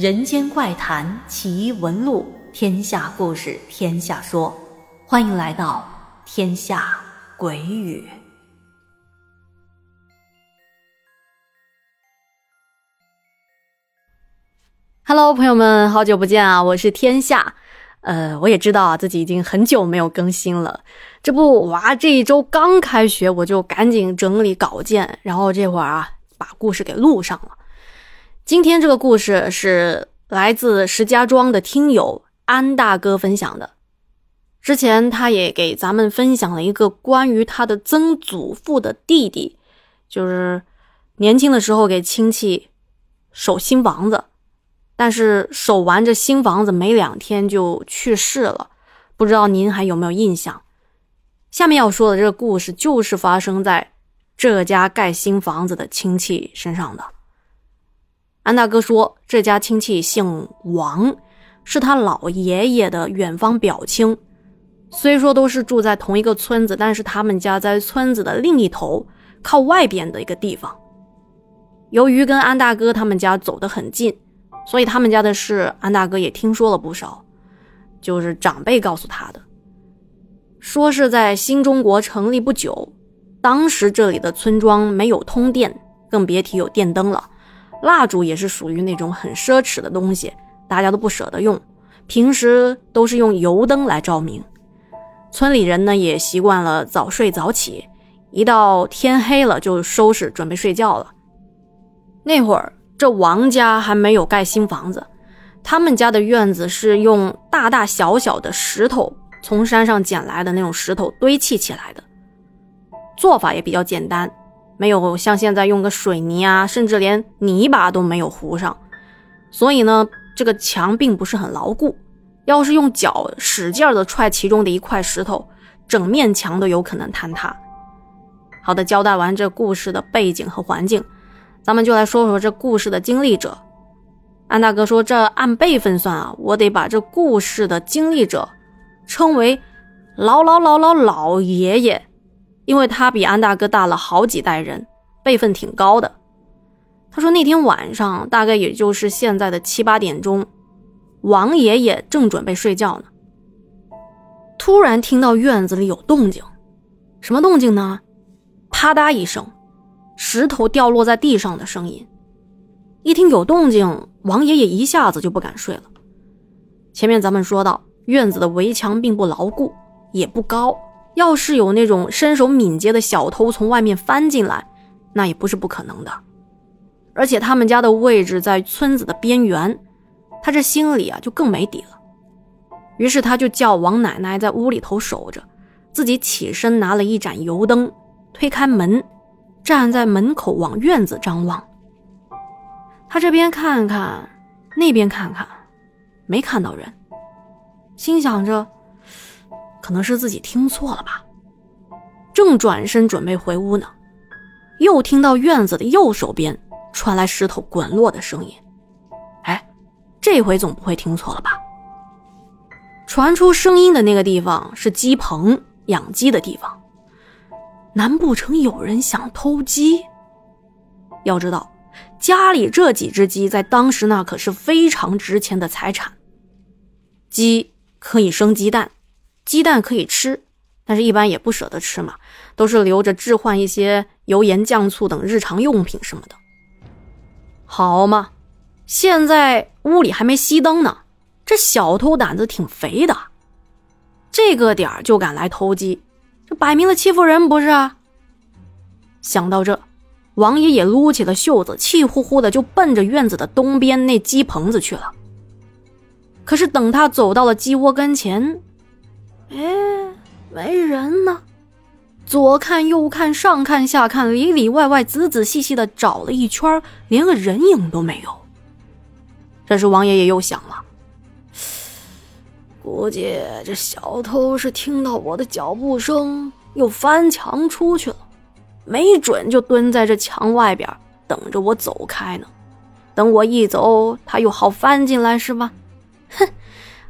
人间怪谈奇闻录，天下故事天下说，欢迎来到天下鬼语。Hello，朋友们，好久不见啊！我是天下。呃，我也知道啊，自己已经很久没有更新了。这不，哇，这一周刚开学，我就赶紧整理稿件，然后这会儿啊，把故事给录上了。今天这个故事是来自石家庄的听友安大哥分享的。之前他也给咱们分享了一个关于他的曾祖父的弟弟，就是年轻的时候给亲戚守新房子。但是守完这新房子没两天就去世了，不知道您还有没有印象？下面要说的这个故事就是发生在这家盖新房子的亲戚身上的。安大哥说，这家亲戚姓王，是他老爷爷的远方表亲。虽说都是住在同一个村子，但是他们家在村子的另一头，靠外边的一个地方。由于跟安大哥他们家走得很近。所以他们家的事，安大哥也听说了不少，就是长辈告诉他的，说是在新中国成立不久，当时这里的村庄没有通电，更别提有电灯了，蜡烛也是属于那种很奢侈的东西，大家都不舍得用，平时都是用油灯来照明。村里人呢也习惯了早睡早起，一到天黑了就收拾准备睡觉了。那会儿。这王家还没有盖新房子，他们家的院子是用大大小小的石头从山上捡来的那种石头堆砌起来的，做法也比较简单，没有像现在用个水泥啊，甚至连泥巴都没有糊上，所以呢，这个墙并不是很牢固，要是用脚使劲的踹其中的一块石头，整面墙都有可能坍塌。好的，交代完这故事的背景和环境。咱们就来说说这故事的经历者。安大哥说：“这按辈分算啊，我得把这故事的经历者称为老老老老老爷爷，因为他比安大哥大了好几代人，辈分挺高的。”他说：“那天晚上，大概也就是现在的七八点钟，王爷爷正准备睡觉呢，突然听到院子里有动静，什么动静呢？啪嗒一声。”石头掉落在地上的声音，一听有动静，王爷爷一下子就不敢睡了。前面咱们说到，院子的围墙并不牢固，也不高，要是有那种身手敏捷的小偷从外面翻进来，那也不是不可能的。而且他们家的位置在村子的边缘，他这心里啊就更没底了。于是他就叫王奶奶在屋里头守着，自己起身拿了一盏油灯，推开门。站在门口往院子张望，他这边看看，那边看看，没看到人，心想着可能是自己听错了吧。正转身准备回屋呢，又听到院子的右手边传来石头滚落的声音。哎，这回总不会听错了吧？传出声音的那个地方是鸡棚，养鸡的地方。难不成有人想偷鸡？要知道，家里这几只鸡在当时那可是非常值钱的财产。鸡可以生鸡蛋，鸡蛋可以吃，但是一般也不舍得吃嘛，都是留着置换一些油盐酱醋等日常用品什么的。好嘛，现在屋里还没熄灯呢，这小偷胆子挺肥的，这个点儿就敢来偷鸡。这摆明了欺负人，不是啊？想到这，王爷爷撸起了袖子，气呼呼的就奔着院子的东边那鸡棚子去了。可是等他走到了鸡窝跟前，哎，没人呢。左看右看，上看下看，里里外外仔仔细细的找了一圈，连个人影都没有。这时，王爷爷又想了。估计这小偷是听到我的脚步声，又翻墙出去了，没准就蹲在这墙外边等着我走开呢。等我一走，他又好翻进来，是吧？哼，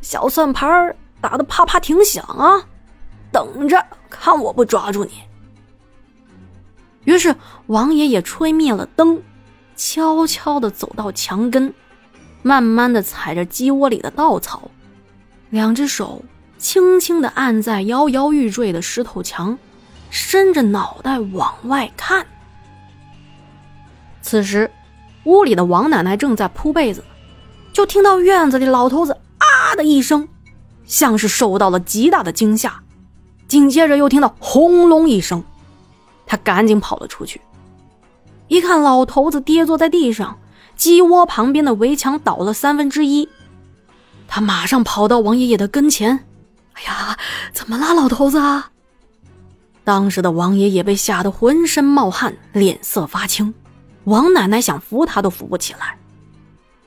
小算盘打的啪啪挺响啊！等着看我不抓住你。于是王爷爷吹灭了灯，悄悄的走到墙根，慢慢的踩着鸡窝里的稻草，两只手轻轻的按在摇摇欲坠的石头墙，伸着脑袋往外看。此时，屋里的王奶奶正在铺被子，就听到院子里老头子啊的一声，像是受到了极大的惊吓，紧接着又听到轰隆一声，他赶紧跑了出去，一看老头子跌坐在地上。鸡窝旁边的围墙倒了三分之一，他马上跑到王爷爷的跟前。“哎呀，怎么了，老头子？”当时的王爷爷被吓得浑身冒汗，脸色发青。王奶奶想扶他都扶不起来，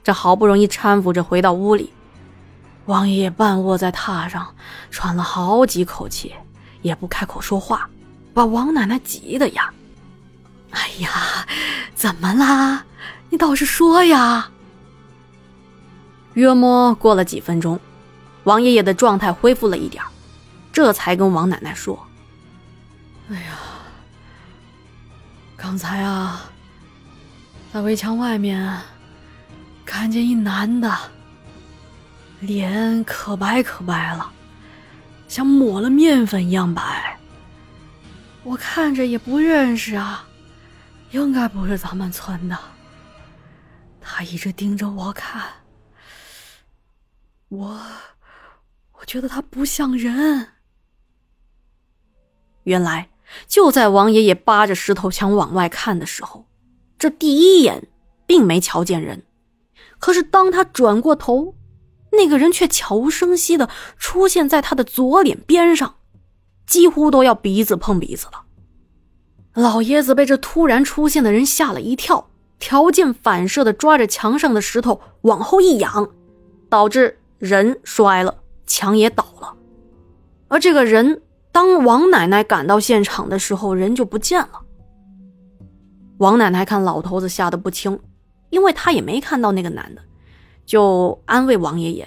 这好不容易搀扶着回到屋里，王爷爷半卧在榻上，喘了好几口气，也不开口说话，把王奶奶急的呀。“哎呀，怎么啦？”你倒是说呀！约莫过了几分钟，王爷爷的状态恢复了一点这才跟王奶奶说：“哎呀，刚才啊，在围墙外面看见一男的，脸可白可白了，像抹了面粉一样白。我看着也不认识啊，应该不是咱们村的。”他一直盯着我看，我我觉得他不像人。原来就在王爷爷扒着石头墙往外看的时候，这第一眼并没瞧见人，可是当他转过头，那个人却悄无声息的出现在他的左脸边上，几乎都要鼻子碰鼻子了。老爷子被这突然出现的人吓了一跳。条件反射的抓着墙上的石头往后一仰，导致人摔了，墙也倒了。而这个人，当王奶奶赶到现场的时候，人就不见了。王奶奶看老头子吓得不轻，因为她也没看到那个男的，就安慰王爷爷：“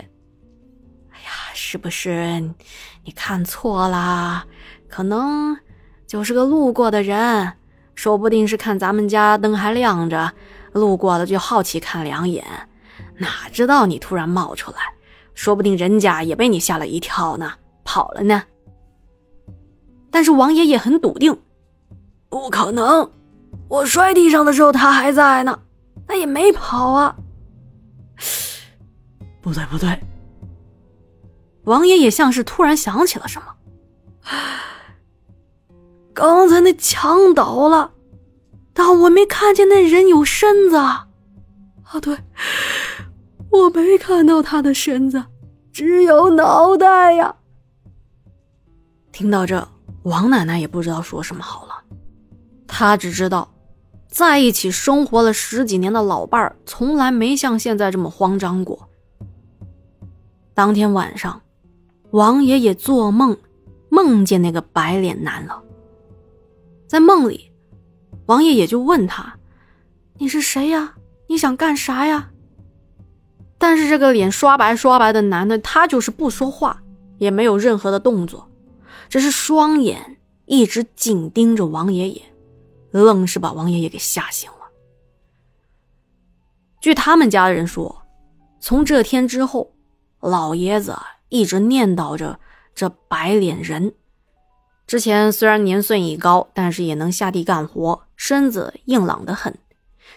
哎呀，是不是你看错了？可能就是个路过的人。”说不定是看咱们家灯还亮着，路过了就好奇看两眼，哪知道你突然冒出来，说不定人家也被你吓了一跳呢，跑了呢。但是王爷爷很笃定，不可能，我摔地上的时候他还在呢，他也没跑啊。不对不对，王爷也像是突然想起了什么。刚才那墙倒了，但我没看见那人有身子。啊，对，我没看到他的身子，只有脑袋呀。听到这，王奶奶也不知道说什么好了。她只知道，在一起生活了十几年的老伴儿，从来没像现在这么慌张过。当天晚上，王爷爷做梦，梦见那个白脸男了。在梦里，王爷爷就问他：“你是谁呀？你想干啥呀？”但是这个脸刷白刷白的男的，他就是不说话，也没有任何的动作，只是双眼一直紧盯着王爷爷，愣是把王爷爷给吓醒了。据他们家人说，从这天之后，老爷子一直念叨着这白脸人。之前虽然年岁已高，但是也能下地干活，身子硬朗的很。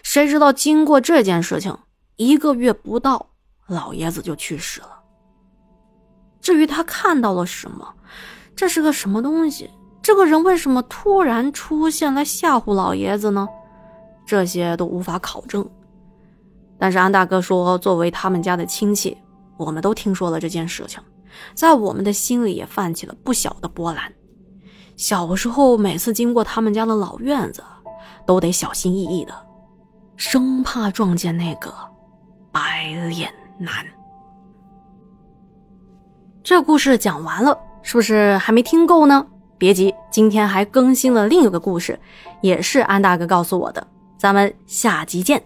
谁知道经过这件事情，一个月不到，老爷子就去世了。至于他看到了什么，这是个什么东西？这个人为什么突然出现来吓唬老爷子呢？这些都无法考证。但是安大哥说，作为他们家的亲戚，我们都听说了这件事情，在我们的心里也泛起了不小的波澜。小时候，每次经过他们家的老院子，都得小心翼翼的，生怕撞见那个白脸男。这故事讲完了，是不是还没听够呢？别急，今天还更新了另一个故事，也是安大哥告诉我的，咱们下集见。